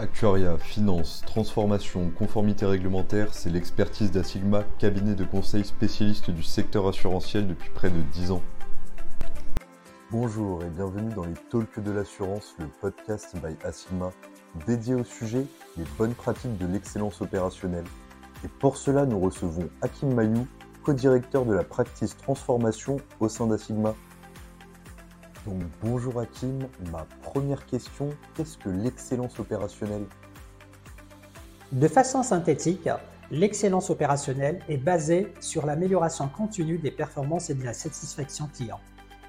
Actuaria, finance, transformation, conformité réglementaire, c'est l'expertise d'Asigma, cabinet de conseil spécialiste du secteur assurantiel depuis près de 10 ans. Bonjour et bienvenue dans les Talks de l'assurance, le podcast by Asigma, dédié au sujet les bonnes pratiques de l'excellence opérationnelle. Et pour cela, nous recevons Hakim Mayou, co-directeur de la practice transformation au sein d'Asigma. Donc bonjour Hakim, ma première question, qu'est-ce que l'excellence opérationnelle? De façon synthétique, l'excellence opérationnelle est basée sur l'amélioration continue des performances et de la satisfaction client.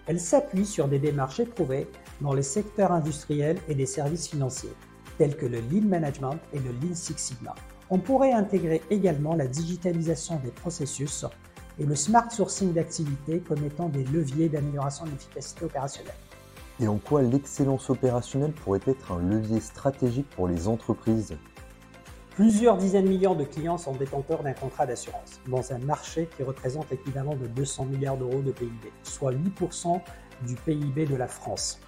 Elle s'appuie sur des démarches éprouvées dans les secteurs industriels et des services financiers, tels que le Lean Management et le Lean Six Sigma. On pourrait intégrer également la digitalisation des processus et le smart sourcing d'activités comme étant des leviers d'amélioration de l'efficacité opérationnelle. Et en quoi l'excellence opérationnelle pourrait être un levier stratégique pour les entreprises? Plusieurs dizaines de millions de clients sont détenteurs d'un contrat d'assurance dans un marché qui représente l'équivalent de 200 milliards d'euros de PIB, soit 8% du PIB de la France.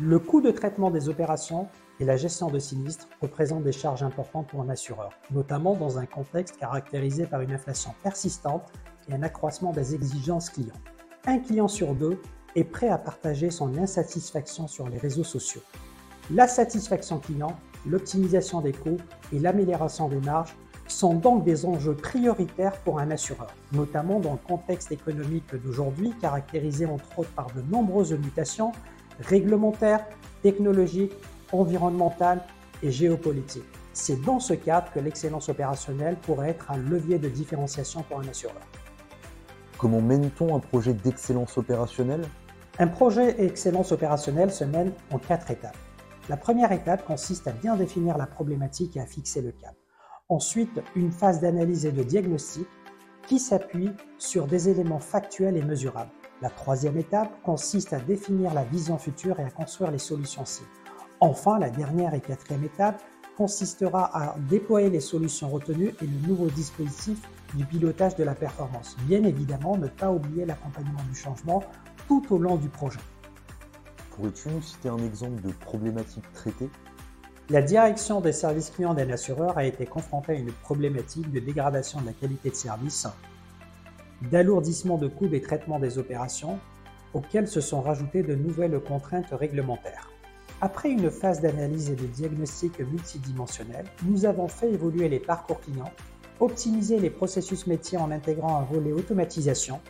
Le coût de traitement des opérations et la gestion de sinistres représentent des charges importantes pour un assureur, notamment dans un contexte caractérisé par une inflation persistante et un accroissement des exigences clients. Un client sur deux est prêt à partager son insatisfaction sur les réseaux sociaux. La satisfaction client, l'optimisation des coûts et l'amélioration des marges sont donc des enjeux prioritaires pour un assureur, notamment dans le contexte économique d'aujourd'hui caractérisé entre autres par de nombreuses mutations réglementaires, technologiques environnementale et géopolitique. C'est dans ce cadre que l'excellence opérationnelle pourrait être un levier de différenciation pour un assureur. Comment mène-t-on un projet d'excellence opérationnelle? Un projet excellence opérationnelle se mène en quatre étapes. La première étape consiste à bien définir la problématique et à fixer le cap. Ensuite, une phase d'analyse et de diagnostic qui s'appuie sur des éléments factuels et mesurables. La troisième étape consiste à définir la vision future et à construire les solutions cibles. Enfin, la dernière et quatrième étape consistera à déployer les solutions retenues et le nouveau dispositif du pilotage de la performance. Bien évidemment, ne pas oublier l'accompagnement du changement tout au long du projet. Pourrais-tu nous citer un exemple de problématique traitée? La direction des services clients d'un assureur a été confrontée à une problématique de dégradation de la qualité de service, d'alourdissement de coûts des traitements des opérations, auxquels se sont rajoutées de nouvelles contraintes réglementaires. Après une phase d'analyse et de diagnostic multidimensionnel, nous avons fait évoluer les parcours clients, optimiser les processus métiers en intégrant un volet automatisation,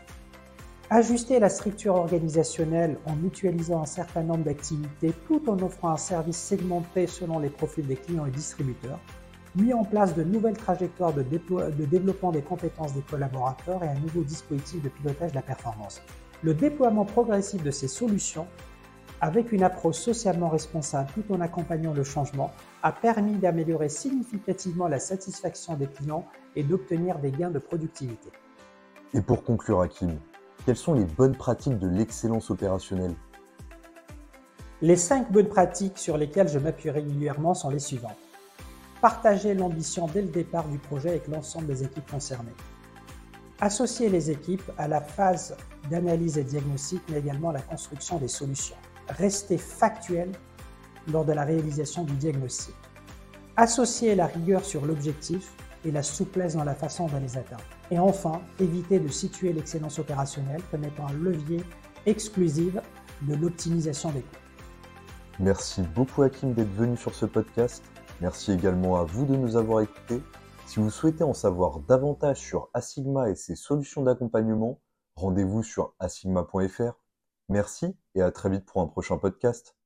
ajuster la structure organisationnelle en mutualisant un certain nombre d'activités tout en offrant un service segmenté selon les profils des clients et distributeurs, mis en place de nouvelles trajectoires de, de développement des compétences des collaborateurs et un nouveau dispositif de pilotage de la performance. Le déploiement progressif de ces solutions avec une approche socialement responsable tout en accompagnant le changement, a permis d'améliorer significativement la satisfaction des clients et d'obtenir des gains de productivité. Et pour conclure, Hakim, quelles sont les bonnes pratiques de l'excellence opérationnelle? Les cinq bonnes pratiques sur lesquelles je m'appuie régulièrement sont les suivantes. Partager l'ambition dès le départ du projet avec l'ensemble des équipes concernées. Associer les équipes à la phase d'analyse et diagnostic, mais également à la construction des solutions rester factuel lors de la réalisation du diagnostic. Associer la rigueur sur l'objectif et la souplesse dans la façon de les atteindre. Et enfin, éviter de situer l'excellence opérationnelle comme étant un levier exclusif de l'optimisation des coûts. Merci beaucoup Hakim d'être venu sur ce podcast. Merci également à vous de nous avoir écoutés. Si vous souhaitez en savoir davantage sur Asigma et ses solutions d'accompagnement, rendez-vous sur asigma.fr Merci et à très vite pour un prochain podcast.